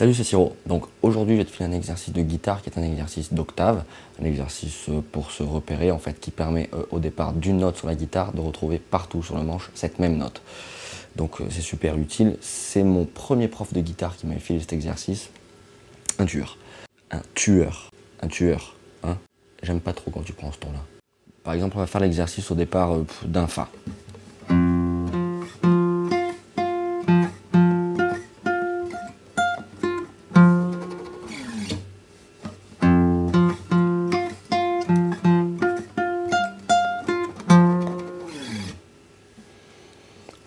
Salut, c'est Siro. Donc aujourd'hui, je vais te faire un exercice de guitare qui est un exercice d'octave, un exercice euh, pour se repérer en fait, qui permet euh, au départ d'une note sur la guitare de retrouver partout sur le manche cette même note. Donc euh, c'est super utile. C'est mon premier prof de guitare qui m'a filé cet exercice. Un tueur. Un tueur. Un tueur. Hein J'aime pas trop quand tu prends ce ton-là. Par exemple, on va faire l'exercice au départ d'un Fa.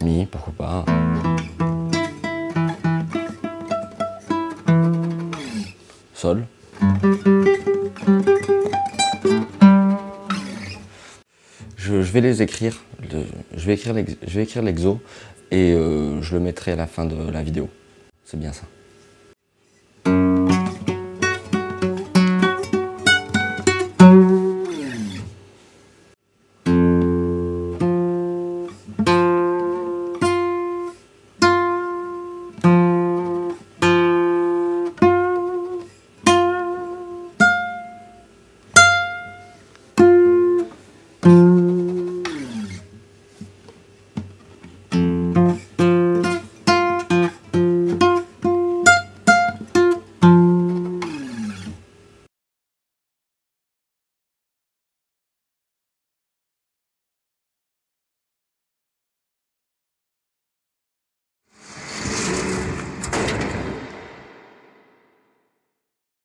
Mi, pourquoi pas. Sol. Je, vais les écrire, je vais écrire l'exo et euh, je le mettrai à la fin de la vidéo. C'est bien ça.